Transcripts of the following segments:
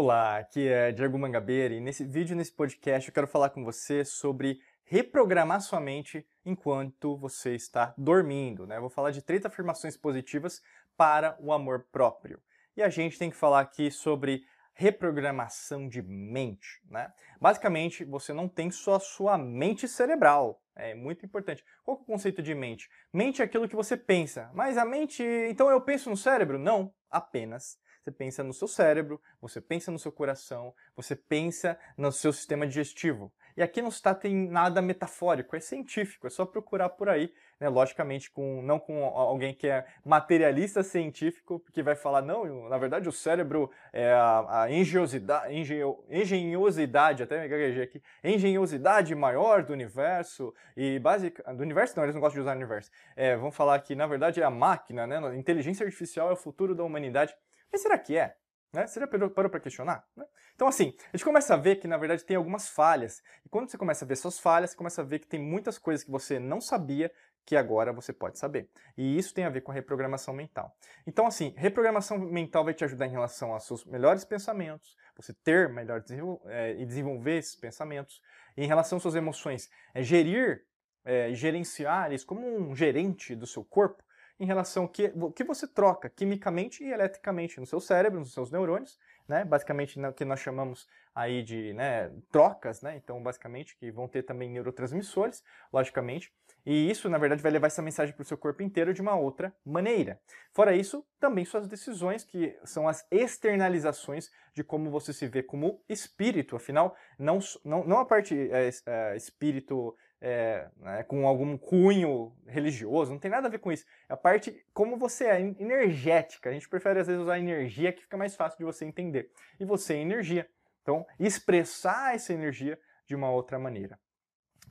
Olá, aqui é Diego Mangabeira e nesse vídeo, nesse podcast, eu quero falar com você sobre reprogramar sua mente enquanto você está dormindo. Né? Eu vou falar de três afirmações positivas para o amor próprio. E a gente tem que falar aqui sobre reprogramação de mente. Né? Basicamente, você não tem só a sua mente cerebral. É muito importante. Qual é o conceito de mente? Mente é aquilo que você pensa. Mas a mente. Então eu penso no cérebro? Não, apenas você pensa no seu cérebro, você pensa no seu coração, você pensa no seu sistema digestivo. E aqui não está tem nada metafórico, é científico, é só procurar por aí, né? logicamente com não com alguém que é materialista científico, que vai falar, não, na verdade o cérebro é a, a engenhosidade, engenho, engenhosidade, até me gaguejei aqui, engenhosidade maior do universo, e básica, do universo não, eles não gostam de usar universo, é, vamos falar que na verdade é a máquina, né? inteligência artificial é o futuro da humanidade, mas será que é? Né? Você já parou para questionar? Né? Então, assim, a gente começa a ver que, na verdade, tem algumas falhas. E quando você começa a ver suas falhas, você começa a ver que tem muitas coisas que você não sabia que agora você pode saber. E isso tem a ver com a reprogramação mental. Então, assim, reprogramação mental vai te ajudar em relação aos seus melhores pensamentos, você ter melhor é, e desenvolver esses pensamentos. E em relação às suas emoções, é gerir, é, gerenciar isso como um gerente do seu corpo, em relação ao que, que você troca quimicamente e eletricamente no seu cérebro, nos seus neurônios, né? Basicamente o que nós chamamos aí de né, trocas, né? Então, basicamente, que vão ter também neurotransmissores, logicamente. E isso, na verdade, vai levar essa mensagem para o seu corpo inteiro de uma outra maneira. Fora isso, também suas decisões, que são as externalizações de como você se vê como espírito. Afinal, não, não, não a parte é, é, espírito é, né, com algum cunho religioso, não tem nada a ver com isso. É a parte como você é, energética. A gente prefere às vezes usar energia que fica mais fácil de você entender. E você é energia. Então, expressar essa energia de uma outra maneira.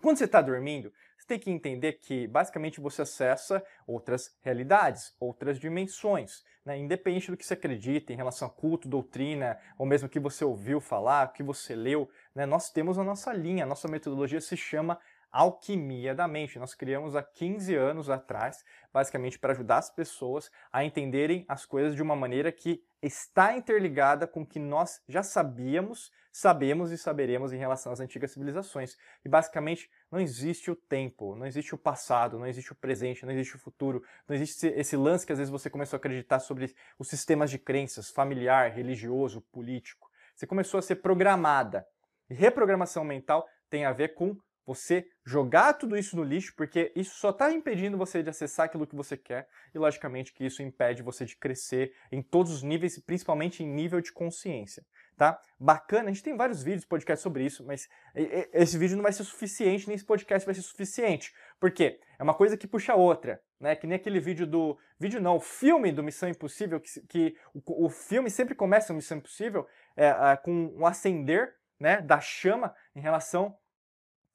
Quando você está dormindo, você tem que entender que basicamente você acessa outras realidades, outras dimensões, né? independente do que você acredita em relação a culto, doutrina, ou mesmo que você ouviu falar, o que você leu, né? nós temos a nossa linha, a nossa metodologia se chama Alquimia da Mente. Nós criamos há 15 anos atrás, basicamente para ajudar as pessoas a entenderem as coisas de uma maneira que está interligada com o que nós já sabíamos, sabemos e saberemos em relação às antigas civilizações. E basicamente não existe o tempo, não existe o passado, não existe o presente, não existe o futuro, não existe esse lance que às vezes você começou a acreditar sobre os sistemas de crenças, familiar, religioso, político. Você começou a ser programada. E reprogramação mental tem a ver com você jogar tudo isso no lixo, porque isso só está impedindo você de acessar aquilo que você quer, e logicamente que isso impede você de crescer em todos os níveis, principalmente em nível de consciência. Tá? Bacana, a gente tem vários vídeos, podcasts sobre isso, mas esse vídeo não vai ser suficiente, nem esse podcast vai ser suficiente. Por quê? É uma coisa que puxa outra, né? Que nem aquele vídeo do. Vídeo não, o filme do Missão Impossível, que, que o, o filme sempre começa no Missão Impossível é, é, com um acender né, da chama em relação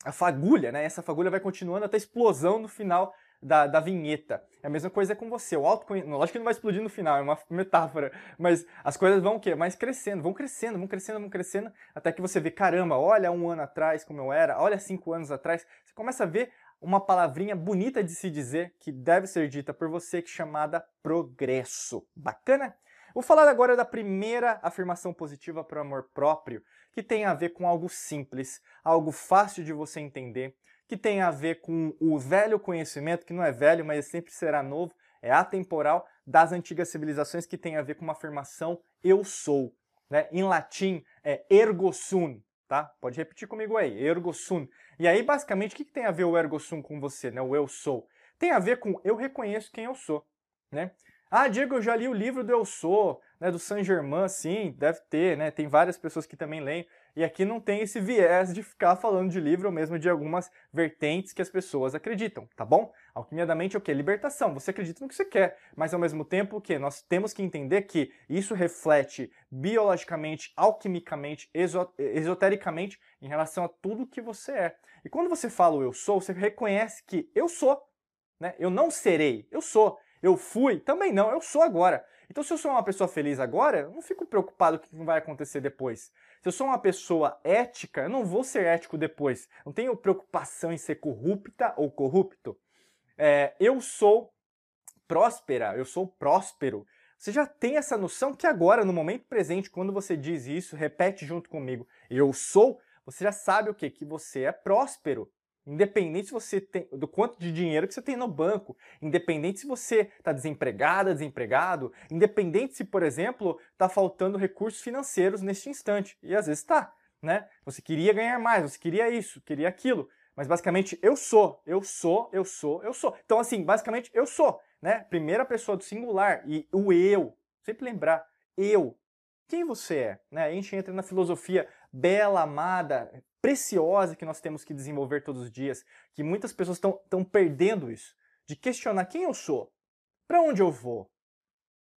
a fagulha, né? Essa fagulha vai continuando até a explosão no final da, da vinheta. É a mesma coisa com você. O autoconhecimento, lógico que não vai explodir no final, é uma metáfora, mas as coisas vão o quê? Mais crescendo, vão crescendo, vão crescendo, vão crescendo, até que você vê, caramba, olha um ano atrás como eu era, olha cinco anos atrás. Você começa a ver uma palavrinha bonita de se dizer que deve ser dita por você, que é chamada progresso. Bacana? Vou falar agora da primeira afirmação positiva para o amor próprio, que tem a ver com algo simples, algo fácil de você entender, que tem a ver com o velho conhecimento, que não é velho, mas sempre será novo, é atemporal, das antigas civilizações, que tem a ver com uma afirmação eu sou. Né? Em latim é ergo sum, tá? Pode repetir comigo aí, ergo sum. E aí, basicamente, o que tem a ver o ergo sum com você, né? o eu sou? Tem a ver com eu reconheço quem eu sou. Né? Ah, Diego, eu já li o livro do Eu Sou, né, do Saint Germain, sim, deve ter, né? Tem várias pessoas que também leem. E aqui não tem esse viés de ficar falando de livro ou mesmo de algumas vertentes que as pessoas acreditam, tá bom? Alquimia da mente é o quê? Libertação. Você acredita no que você quer, mas ao mesmo tempo que nós temos que entender que isso reflete biologicamente, alquimicamente, esotericamente em relação a tudo que você é. E quando você fala o eu sou, você reconhece que eu sou, né? Eu não serei, eu sou. Eu fui? Também não, eu sou agora. Então, se eu sou uma pessoa feliz agora, eu não fico preocupado com o que vai acontecer depois. Se eu sou uma pessoa ética, eu não vou ser ético depois. Não tenho preocupação em ser corrupta ou corrupto. É, eu sou próspera, eu sou próspero. Você já tem essa noção que agora, no momento presente, quando você diz isso, repete junto comigo, eu sou, você já sabe o que? Que você é próspero. Independente se você tem do quanto de dinheiro que você tem no banco, independente se você está desempregada, desempregado, independente se, por exemplo, está faltando recursos financeiros neste instante. E às vezes está, né? Você queria ganhar mais, você queria isso, queria aquilo. Mas basicamente eu sou, eu sou, eu sou, eu sou. Então, assim, basicamente eu sou né? Primeira pessoa do singular e o eu. Sempre lembrar, eu. Quem você é? Né? A gente entra na filosofia bela, amada, preciosa que nós temos que desenvolver todos os dias, que muitas pessoas estão perdendo isso, de questionar quem eu sou, para onde eu vou,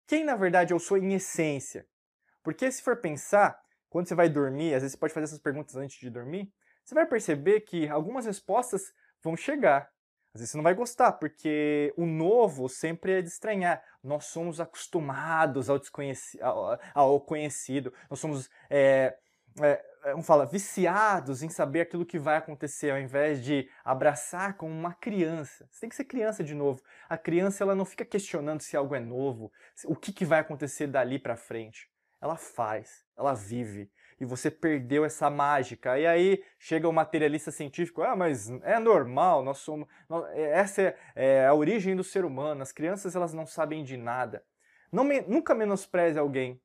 quem na verdade eu sou em essência. Porque se for pensar, quando você vai dormir, às vezes você pode fazer essas perguntas antes de dormir, você vai perceber que algumas respostas vão chegar. Às vezes você não vai gostar, porque o novo sempre é de estranhar. Nós somos acostumados ao, desconhecido, ao, ao conhecido, nós somos, é, é, vamos falar, viciados em saber aquilo que vai acontecer, ao invés de abraçar como uma criança. Você tem que ser criança de novo. A criança ela não fica questionando se algo é novo, o que, que vai acontecer dali para frente. Ela faz, ela vive e você perdeu essa mágica. E aí chega o materialista científico, ah, mas é normal, nós somos, essa é, é a origem do ser humano. As crianças elas não sabem de nada. Não nunca menospreze alguém.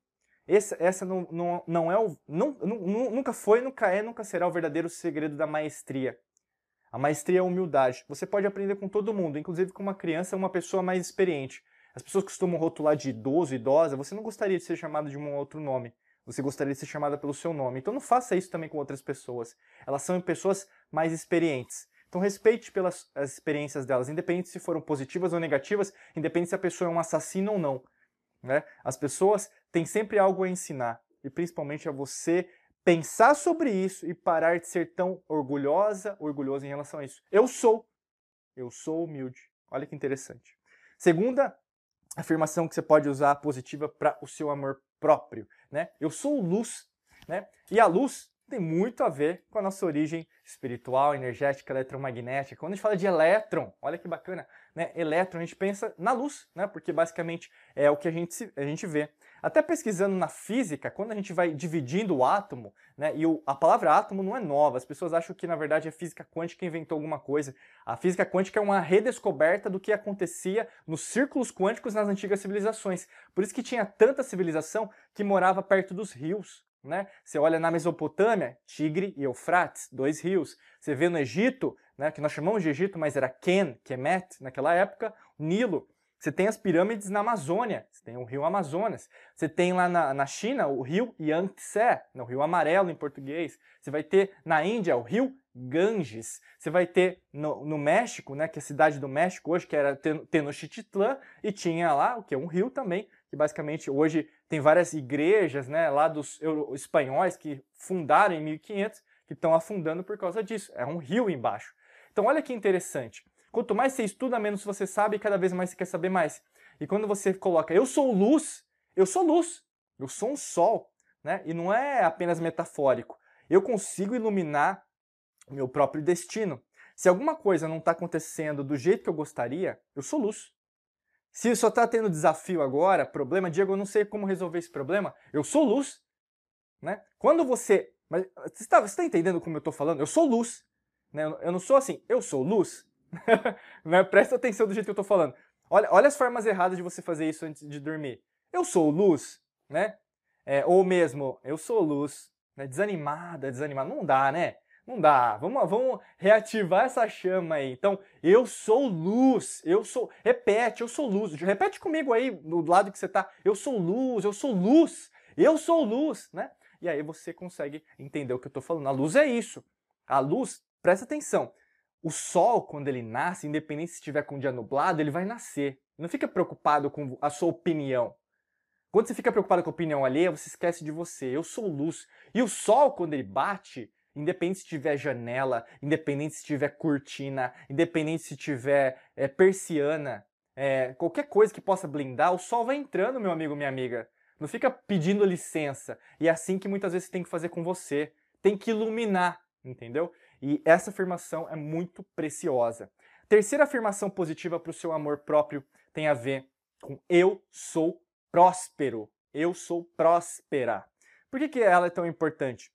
Esse, essa não, não, não é o, não, nunca foi, nunca é, nunca será o verdadeiro segredo da maestria. A maestria é a humildade. Você pode aprender com todo mundo, inclusive com uma criança, uma pessoa mais experiente. As pessoas costumam rotular de idoso, idosa, você não gostaria de ser chamado de um outro nome. Você gostaria de ser chamada pelo seu nome. Então não faça isso também com outras pessoas. Elas são pessoas mais experientes. Então respeite pelas as experiências delas, independente se foram positivas ou negativas, independente se a pessoa é um assassino ou não. Né? As pessoas têm sempre algo a ensinar, e principalmente a você pensar sobre isso e parar de ser tão orgulhosa, orgulhoso em relação a isso. Eu sou. Eu sou humilde. Olha que interessante. Segunda afirmação que você pode usar positiva para o seu amor próprio, né? Eu sou luz, né? E a luz tem muito a ver com a nossa origem espiritual, energética, eletromagnética. Quando a gente fala de elétron, olha que bacana, né? Elétron, a gente pensa na luz, né? Porque basicamente é o que a gente, a gente vê. Até pesquisando na física, quando a gente vai dividindo o átomo, né? E o, a palavra átomo não é nova, as pessoas acham que na verdade a física quântica inventou alguma coisa. A física quântica é uma redescoberta do que acontecia nos círculos quânticos nas antigas civilizações. Por isso que tinha tanta civilização que morava perto dos rios, né? Você olha na Mesopotâmia, Tigre e Eufrates, dois rios. Você vê no Egito, né, que nós chamamos de Egito, mas era Ken, Kemet naquela época, Nilo. Você tem as pirâmides na Amazônia, você tem o rio Amazonas. Você tem lá na, na China o rio Yangtze, né, o rio amarelo em português. Você vai ter na Índia o rio Ganges. Você vai ter no, no, México, né, que é a cidade do México hoje, que era Tenochtitlan, e tinha lá o que? Um rio também, que basicamente hoje tem várias igrejas né, lá dos espanhóis que fundaram em 1500 que estão afundando por causa disso. É um rio embaixo. Então olha que interessante. Quanto mais você estuda, menos você sabe e cada vez mais você quer saber mais. E quando você coloca eu sou luz, eu sou luz, eu sou um sol, né? E não é apenas metafórico. Eu consigo iluminar meu próprio destino. Se alguma coisa não está acontecendo do jeito que eu gostaria, eu sou luz. Se só está tendo desafio agora, problema, Diego, eu não sei como resolver esse problema, eu sou luz. Né? Quando você. Mas você está tá entendendo como eu estou falando? Eu sou luz. Né? Eu não sou assim, eu sou luz. né? Presta atenção do jeito que eu estou falando. Olha, olha as formas erradas de você fazer isso antes de dormir. Eu sou luz, né? É, ou mesmo, eu sou luz. Né? Desanimada, desanimada. Não dá, né? Não dá. Vamos, vamos reativar essa chama aí. Então, eu sou luz. Eu sou. Repete, eu sou luz. Repete comigo aí do lado que você tá. Eu sou luz, eu sou luz. Eu sou luz, né? E aí você consegue entender o que eu estou falando. A luz é isso. A luz, presta atenção. O sol, quando ele nasce, independente se estiver com o dia nublado, ele vai nascer. Não fica preocupado com a sua opinião. Quando você fica preocupado com a opinião alheia, você esquece de você. Eu sou luz. E o sol, quando ele bate, Independente se tiver janela, independente se tiver cortina, independente se tiver é, persiana, é, qualquer coisa que possa blindar, o sol vai entrando, meu amigo, minha amiga. Não fica pedindo licença. E é assim que muitas vezes tem que fazer com você. Tem que iluminar, entendeu? E essa afirmação é muito preciosa. Terceira afirmação positiva para o seu amor próprio tem a ver com eu sou próspero. Eu sou próspera. Por que, que ela é tão importante?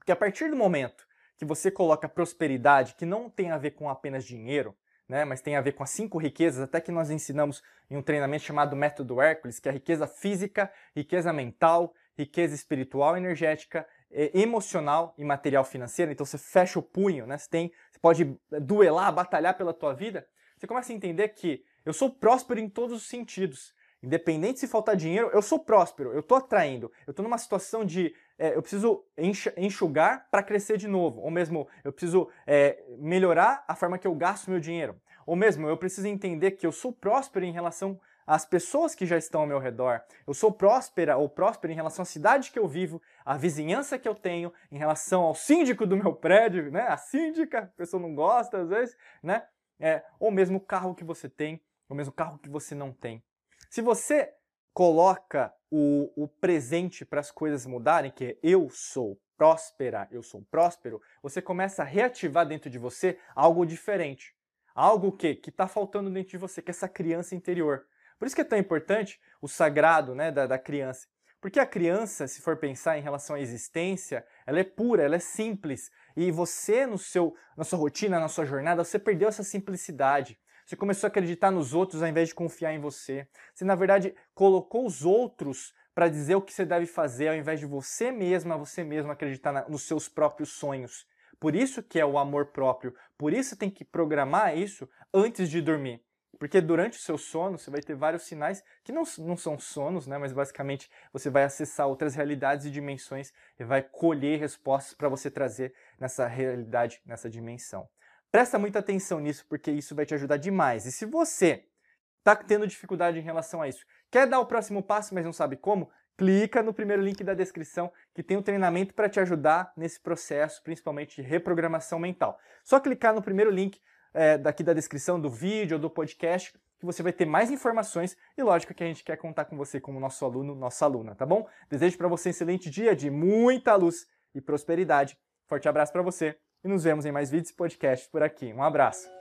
Porque a partir do momento que você coloca prosperidade, que não tem a ver com apenas dinheiro, né, mas tem a ver com as cinco riquezas, até que nós ensinamos em um treinamento chamado Método Hércules, que é a riqueza física, riqueza mental, riqueza espiritual, energética, emocional e material financeira. Então você fecha o punho, né? Você, tem, você pode duelar, batalhar pela tua vida. Você começa a entender que eu sou próspero em todos os sentidos. Independente se faltar dinheiro, eu sou próspero, eu estou atraindo, eu estou numa situação de é, eu preciso enxugar para crescer de novo, ou mesmo eu preciso é, melhorar a forma que eu gasto meu dinheiro, ou mesmo eu preciso entender que eu sou próspero em relação às pessoas que já estão ao meu redor, eu sou próspera ou próspero em relação à cidade que eu vivo, à vizinhança que eu tenho, em relação ao síndico do meu prédio, né? A síndica, a pessoa não gosta às vezes, né? É, ou mesmo o carro que você tem, ou mesmo o carro que você não tem. Se você coloca o, o presente para as coisas mudarem, que é eu sou próspera, eu sou próspero, você começa a reativar dentro de você algo diferente. Algo que que está faltando dentro de você, que é essa criança interior. Por isso que é tão importante o sagrado né, da, da criança. Porque a criança, se for pensar em relação à existência, ela é pura, ela é simples. E você, no seu, na sua rotina, na sua jornada, você perdeu essa simplicidade. Você começou a acreditar nos outros ao invés de confiar em você. Você, na verdade, colocou os outros para dizer o que você deve fazer ao invés de você mesma, você mesmo acreditar na, nos seus próprios sonhos. Por isso que é o amor próprio. Por isso tem que programar isso antes de dormir. Porque durante o seu sono você vai ter vários sinais que não, não são sonos, né? mas basicamente você vai acessar outras realidades e dimensões e vai colher respostas para você trazer nessa realidade, nessa dimensão. Presta muita atenção nisso, porque isso vai te ajudar demais. E se você está tendo dificuldade em relação a isso, quer dar o próximo passo, mas não sabe como, clica no primeiro link da descrição que tem um treinamento para te ajudar nesse processo, principalmente de reprogramação mental. Só clicar no primeiro link é, daqui da descrição do vídeo ou do podcast que você vai ter mais informações e lógico que a gente quer contar com você como nosso aluno, nossa aluna, tá bom? Desejo para você um excelente dia de muita luz e prosperidade. Forte abraço para você e nos vemos em mais vídeos e podcasts por aqui. Um abraço!